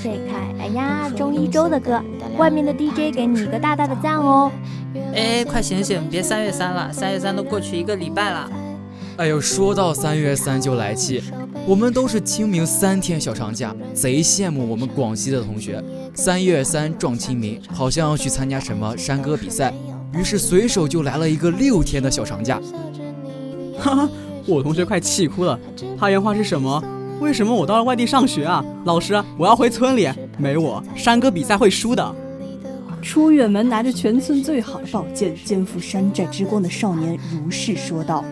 花为谁开？哎呀，中一周的歌，外面的 DJ 给你一个大大的赞哦！哎，快醒醒，别三月三了，三月三都过去一个礼拜了。哎呦，说到三月三就来气，我们都是清明三天小长假，贼羡慕我们广西的同学。三月三撞清明，好像要去参加什么山歌比赛，于是随手就来了一个六天的小长假。哈哈，我同学快气哭了。他原话是什么？为什么我到了外地上学啊？老师，我要回村里，没我山歌比赛会输的。出远门拿着全村最好的宝剑，肩负山寨之光的少年如是说道。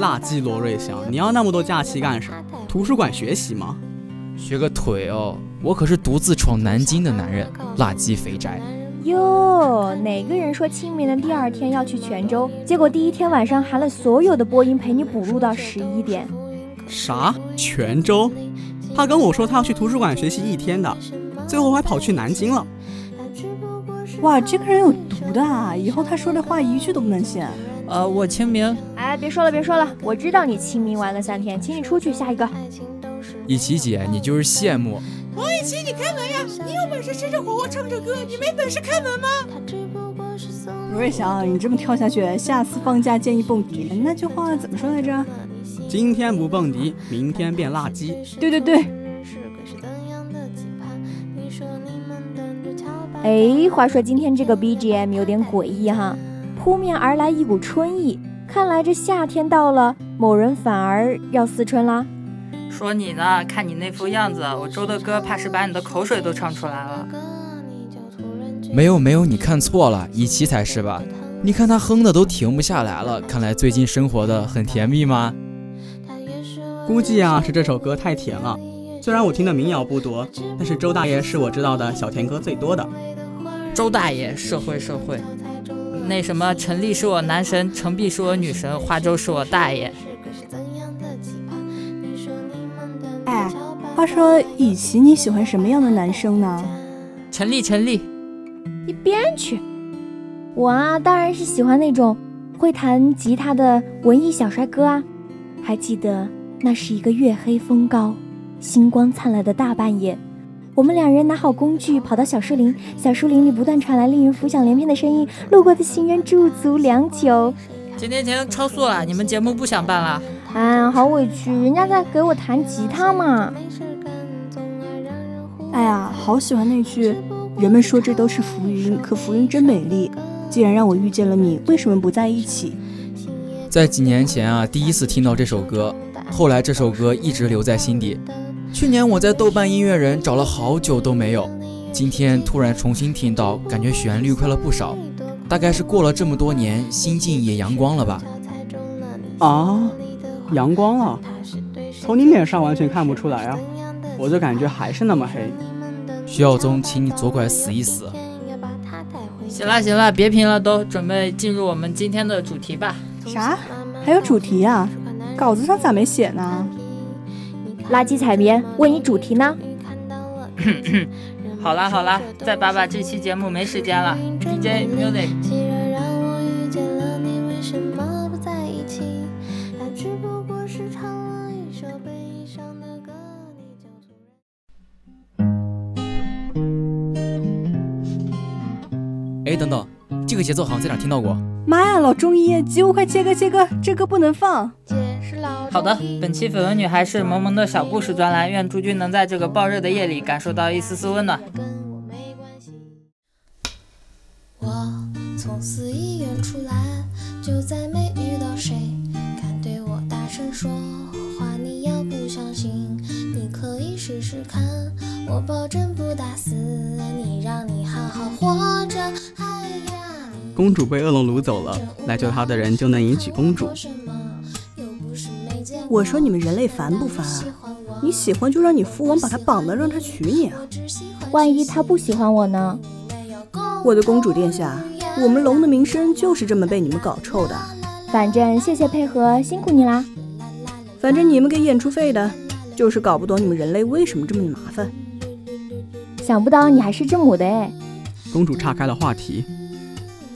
垃圾罗瑞祥，你要那么多假期干什么？图书馆学习吗？学个腿哦！我可是独自闯南京的男人，垃圾肥宅。哟，哪个人说清明的第二天要去泉州？结果第一天晚上喊了所有的播音陪你补录到十一点。啥？泉州？他跟我说他要去图书馆学习一天的，最后还跑去南京了。哇，这个人有毒的啊！以后他说的话一句都不能信。呃，我清明。哎，别说了，别说了，我知道你清明玩了三天，请你出去。下一个。一琪姐，你就是羡慕。王一琪，你开门呀！你有本事吃着火锅唱着歌，你没本事开门吗？罗瑞祥，你这么跳下去，下次放假建议蹦迪。那句话怎么说来着？今天不蹦迪，明天变垃圾。对对对。哎，话说今天这个 BGM 有点诡异哈，扑面而来一股春意，看来这夏天到了，某人反而要思春啦。说你呢，看你那副样子，我周的歌怕是把你的口水都唱出来了。没有没有，你看错了，一琪才是吧？你看他哼的都停不下来了，看来最近生活的很甜蜜吗？估计啊是这首歌太甜了。虽然我听的民谣不多，但是周大爷是我知道的小甜歌最多的。周大爷，社会社会。那什么，陈丽是我男神，程璧是我女神，花粥是我大爷。哎，话说雨琪你喜欢什么样的男生呢？陈丽，陈丽，一边去！我啊，当然是喜欢那种会弹吉他的文艺小帅哥啊。还记得那是一个月黑风高。星光灿烂的大半夜，我们两人拿好工具，跑到小树林。小树林里不断传来令人浮想联翩的声音，路过的行人驻足良久。停停停，超速了！你们节目不想办了？哎，好委屈，人家在给我弹吉他嘛。哎呀，好喜欢那句“人们说这都是浮云，可浮云真美丽”。既然让我遇见了你，为什么不在一起？在几年前啊，第一次听到这首歌，后来这首歌一直留在心底。去年我在豆瓣音乐人找了好久都没有，今天突然重新听到，感觉旋律快了不少。大概是过了这么多年，心境也阳光了吧？啊，阳光了，从你脸上完全看不出来啊，我就感觉还是那么黑。徐耀宗，请你左拐死一死。行了行了，别评了，都准备进入我们今天的主题吧。啥？还有主题呀？稿子上咋没写呢？垃圾采棉，问你主题呢？好啦好啦，再扒扒这期节目没时间了。DJ music。哎，等等，这个节奏好像在哪听到过。妈呀，老中医，急我快切歌切歌，这歌不能放。好的，本期绯闻女孩是萌萌的小故事专栏，愿诸君能在这个暴热的夜里感受到一丝丝温暖。我从寺医院出来，就再没遇到谁敢对我大声说话。你要不相信，你可以试试看，我保证不打死你，让你好好活着。公主被恶龙掳走了，来救她的人就能迎娶公主。我说你们人类烦不烦啊？你喜欢就让你父王把他绑了，让他娶你啊！万一他不喜欢我呢？我的公主殿下，我们龙的名声就是这么被你们搞臭的。反正谢谢配合，辛苦你啦。反正你们给演出费的，就是搞不懂你们人类为什么这么麻烦。想不到你还是这母的哎！公主岔开了话题。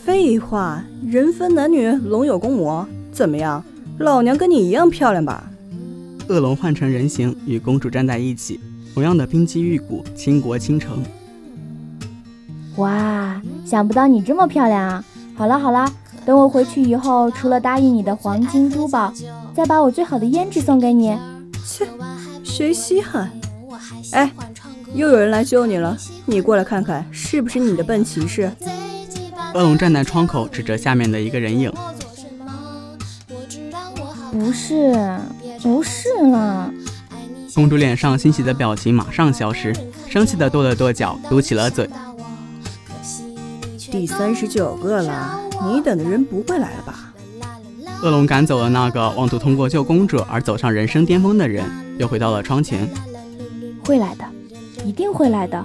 废话，人分男女，龙有公母，怎么样？老娘跟你一样漂亮吧？恶龙换成人形，与公主站在一起，同样的冰肌玉骨，倾国倾城。哇，想不到你这么漂亮啊！好了好了，等我回去以后，除了答应你的黄金珠宝，再把我最好的胭脂送给你。切，谁稀罕？哎，又有人来救你了，你过来看看，是不是你的笨骑士？恶龙站在窗口，指着下面的一个人影。不是，不是了。公主脸上欣喜的表情马上消失，生气的跺了跺脚，嘟起了嘴。第三十九个了，你等的人不会来了吧？恶龙赶走了那个妄图通过救公主而走上人生巅峰的人，又回到了窗前。会来的，一定会来的。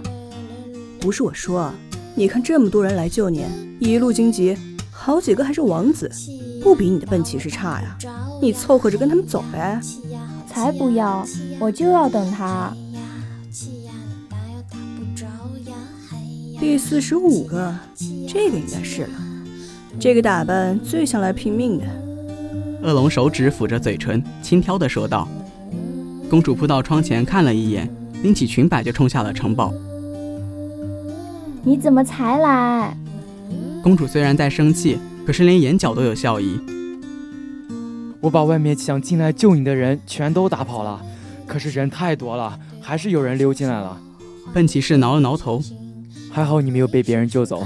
不是我说，你看这么多人来救你，一路荆棘，好几个还是王子，不比你的笨骑士差呀。你凑合着跟他们走呗，才不要！我就要等他。第四十五个，这个应该是了。这个打扮最像来拼命的。恶龙手指抚着嘴唇，轻佻地说道。公主扑到窗前看了一眼，拎起裙摆就冲下了城堡。你怎么才来？公主虽然在生气，可是连眼角都有笑意。我把外面想进来救你的人全都打跑了，可是人太多了，还是有人溜进来了。笨骑士挠了挠头，还好你没有被别人救走。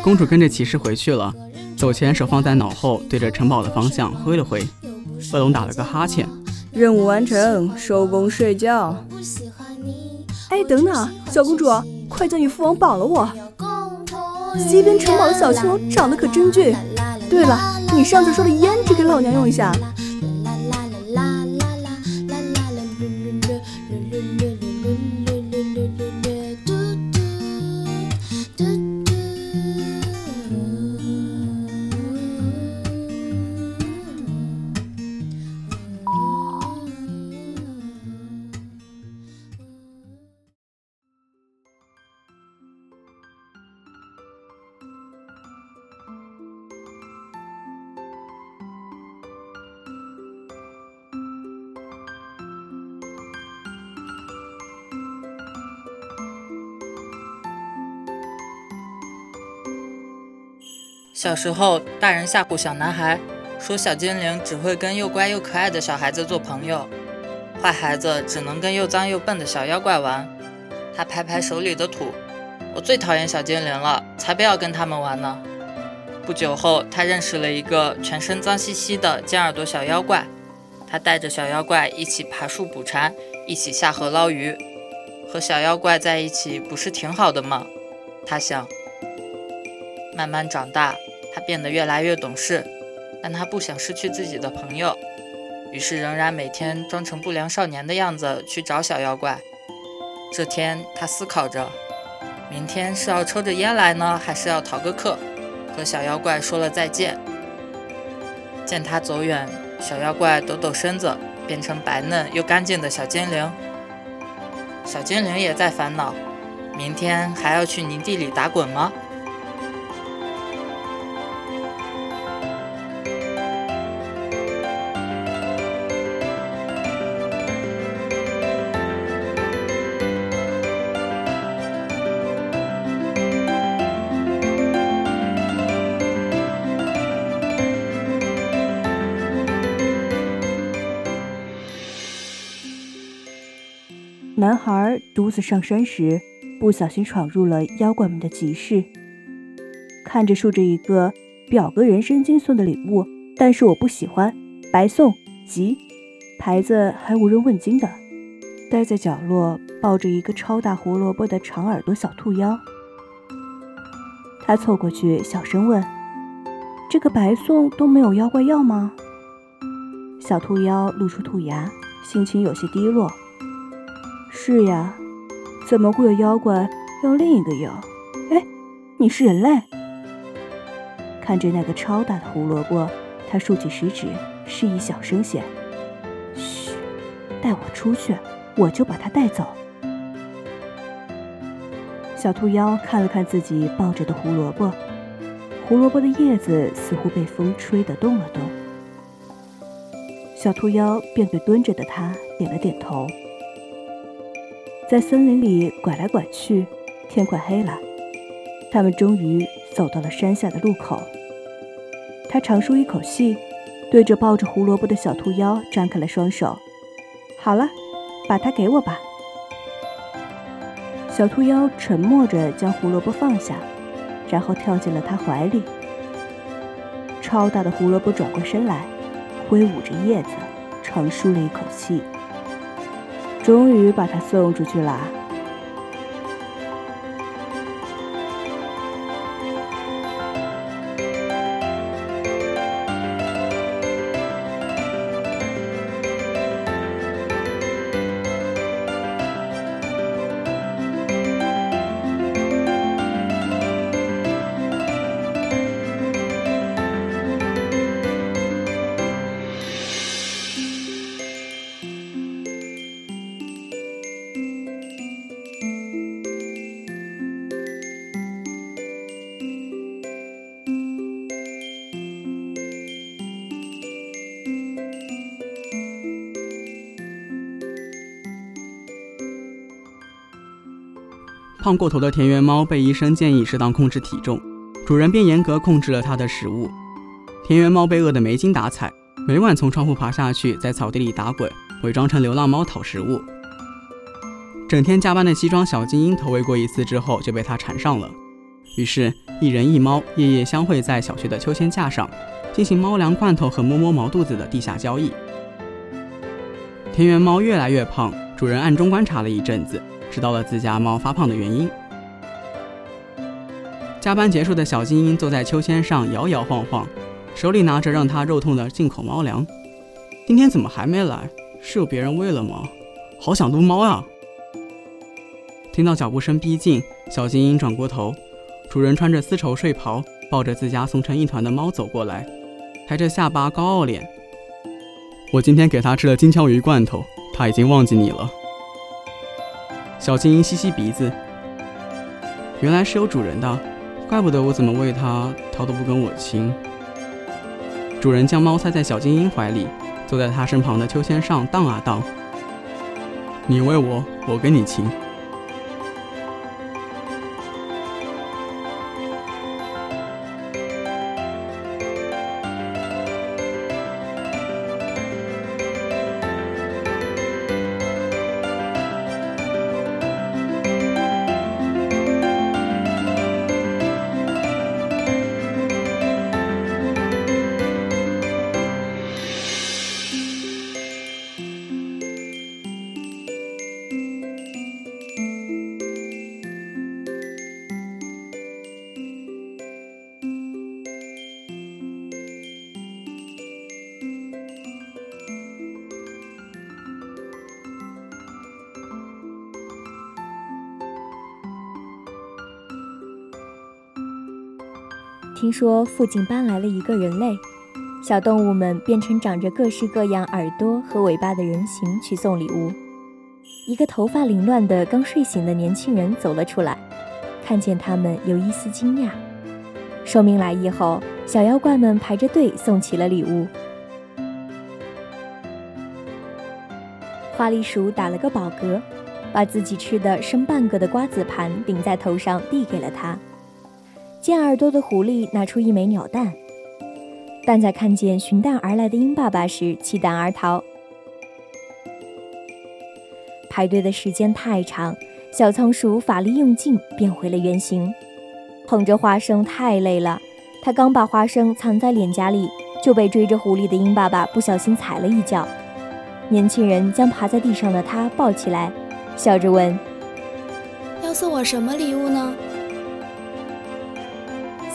公主跟着骑士回去了，走前手放在脑后，对着城堡的方向挥了挥。恶龙打了个哈欠，任务完成，收工睡觉。哎，等等，小公主，快叫你父王绑了我。西边城堡的小丘长得可真俊。对了，你上次说的胭脂给老娘用一下。小时候，大人吓唬小男孩，说小精灵只会跟又乖又可爱的小孩子做朋友，坏孩子只能跟又脏又笨的小妖怪玩。他拍拍手里的土，我最讨厌小精灵了，才不要跟他们玩呢。不久后，他认识了一个全身脏兮兮的尖耳朵小妖怪，他带着小妖怪一起爬树捕蝉，一起下河捞鱼。和小妖怪在一起不是挺好的吗？他想。慢慢长大。他变得越来越懂事，但他不想失去自己的朋友，于是仍然每天装成不良少年的样子去找小妖怪。这天，他思考着，明天是要抽着烟来呢，还是要逃个课，和小妖怪说了再见。见他走远，小妖怪抖抖身子，变成白嫩又干净的小精灵。小精灵也在烦恼，明天还要去泥地里打滚吗？男孩独自上山时，不小心闯入了妖怪们的集市。看着竖着一个表哥人参精送的礼物，但是我不喜欢，白送，急，牌子还无人问津的。待在角落抱着一个超大胡萝卜的长耳朵小兔妖，他凑过去小声问：“这个白送都没有妖怪要吗？”小兔妖露出兔牙，心情有些低落。是呀，怎么会有妖怪要另一个妖？哎，你是人类？看着那个超大的胡萝卜，他竖起食指，示意小声些：“嘘，带我出去，我就把它带走。”小兔妖看了看自己抱着的胡萝卜，胡萝卜的叶子似乎被风吹得动了动。小兔妖便对蹲着的他点了点头。在森林里拐来拐去，天快黑了，他们终于走到了山下的路口。他长舒一口气，对着抱着胡萝卜的小兔妖张开了双手：“好了，把它给我吧。”小兔妖沉默着将胡萝卜放下，然后跳进了他怀里。超大的胡萝卜转过身来，挥舞着叶子，长舒了一口气。终于把他送出去了！胖过头的田园猫被医生建议适当控制体重，主人便严格控制了它的食物。田园猫被饿得没精打采，每晚从窗户爬下去，在草地里打滚，伪装成流浪猫讨食物。整天加班的西装小精英投喂过一次之后，就被它缠上了。于是，一人一猫夜夜相会在小区的秋千架上，进行猫粮罐头和摸摸毛肚子的地下交易。田园猫越来越胖，主人暗中观察了一阵子。知道了自家猫发胖的原因。加班结束的小精英坐在秋千上摇摇晃晃，手里拿着让他肉痛的进口猫粮。今天怎么还没来？是有别人喂了吗？好想撸猫啊！听到脚步声逼近，小精英转过头，主人穿着丝绸睡袍，抱着自家怂成一团的猫走过来，抬着下巴高傲脸。我今天给他吃了金枪鱼罐头，他已经忘记你了。小精英吸吸鼻子，原来是有主人的，怪不得我怎么喂它，它都不跟我亲。主人将猫塞在小精英怀里，坐在它身旁的秋千上荡啊荡。你喂我，我跟你亲。听说附近搬来了一个人类，小动物们变成长着各式各样耳朵和尾巴的人形去送礼物。一个头发凌乱的刚睡醒的年轻人走了出来，看见他们有一丝惊讶，说明来意后，小妖怪们排着队送起了礼物。花栗鼠打了个饱嗝，把自己吃的剩半个的瓜子盘顶在头上，递给了他。尖耳朵的狐狸拿出一枚鸟蛋，但在看见寻蛋而来的鹰爸爸时，弃蛋而逃。排队的时间太长，小仓鼠法力用尽，变回了原形。捧着花生太累了，它刚把花生藏在脸颊里，就被追着狐狸的鹰爸爸不小心踩了一脚。年轻人将趴在地上的他抱起来，笑着问：“要送我什么礼物呢？”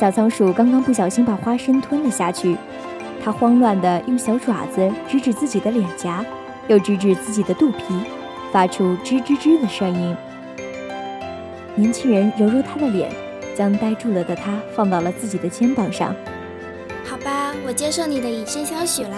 小仓鼠刚刚不小心把花生吞了下去，它慌乱地用小爪子指指自己的脸颊，又指指自己的肚皮，发出吱吱吱的声音。年轻人揉揉它的脸，将呆住了的它放到了自己的肩膀上。好吧，我接受你的以身相许啦。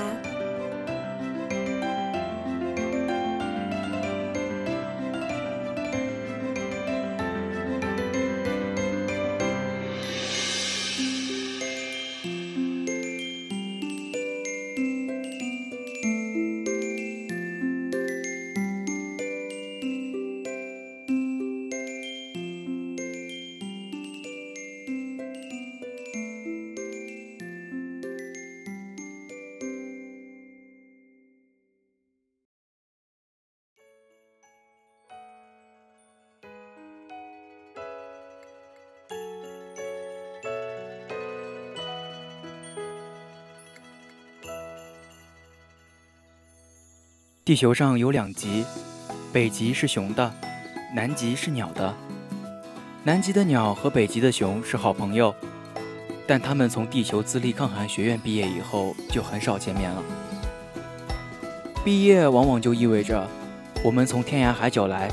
地球上有两极，北极是熊的，南极是鸟的。南极的鸟和北极的熊是好朋友，但他们从地球自立抗寒学院毕业以后就很少见面了。毕业往往就意味着我们从天涯海角来，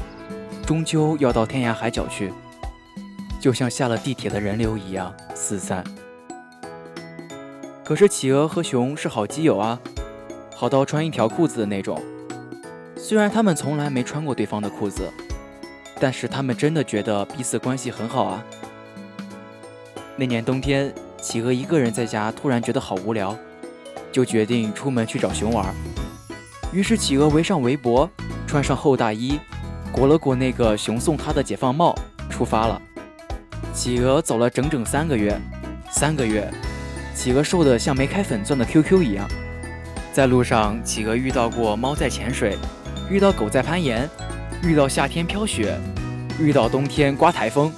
终究要到天涯海角去，就像下了地铁的人流一样四散。可是企鹅和熊是好基友啊，好到穿一条裤子的那种。虽然他们从来没穿过对方的裤子，但是他们真的觉得彼此关系很好啊。那年冬天，企鹅一个人在家，突然觉得好无聊，就决定出门去找熊玩。于是企鹅围上围脖，穿上厚大衣，裹了裹那个熊送他的解放帽，出发了。企鹅走了整整三个月，三个月，企鹅瘦得像没开粉钻的 QQ 一样。在路上，企鹅遇到过猫在潜水。遇到狗在攀岩，遇到夏天飘雪，遇到冬天刮台风，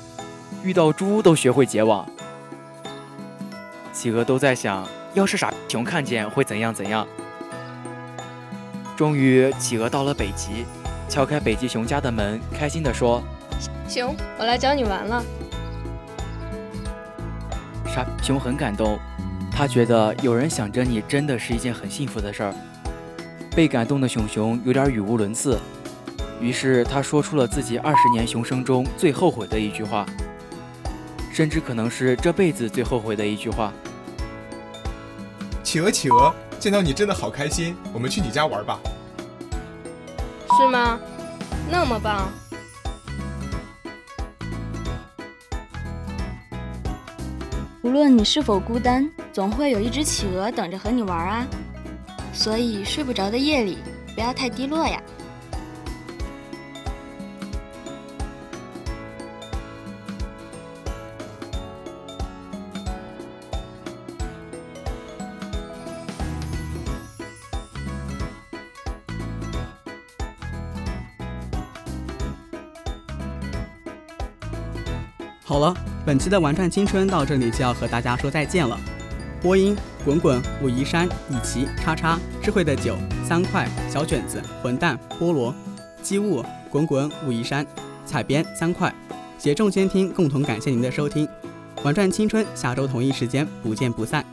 遇到猪都学会结网。企鹅都在想，要是傻熊看见会怎样怎样。终于，企鹅到了北极，敲开北极熊家的门，开心地说：“熊，我来找你玩了。”傻熊很感动，他觉得有人想着你，真的是一件很幸福的事儿。被感动的熊熊有点语无伦次，于是他说出了自己二十年熊生中最后悔的一句话，甚至可能是这辈子最后悔的一句话。企鹅，企鹅，见到你真的好开心，我们去你家玩吧。是吗？那么棒。无论你是否孤单，总会有一只企鹅等着和你玩啊。所以睡不着的夜里，不要太低落呀。好了，本期的玩转青春到这里就要和大家说再见了。播音。滚滚武夷山以奇叉叉智慧的酒三块小卷子混蛋菠萝机务滚滚武夷山采编三块协众监听共同感谢您的收听，玩转青春下周同一时间不见不散。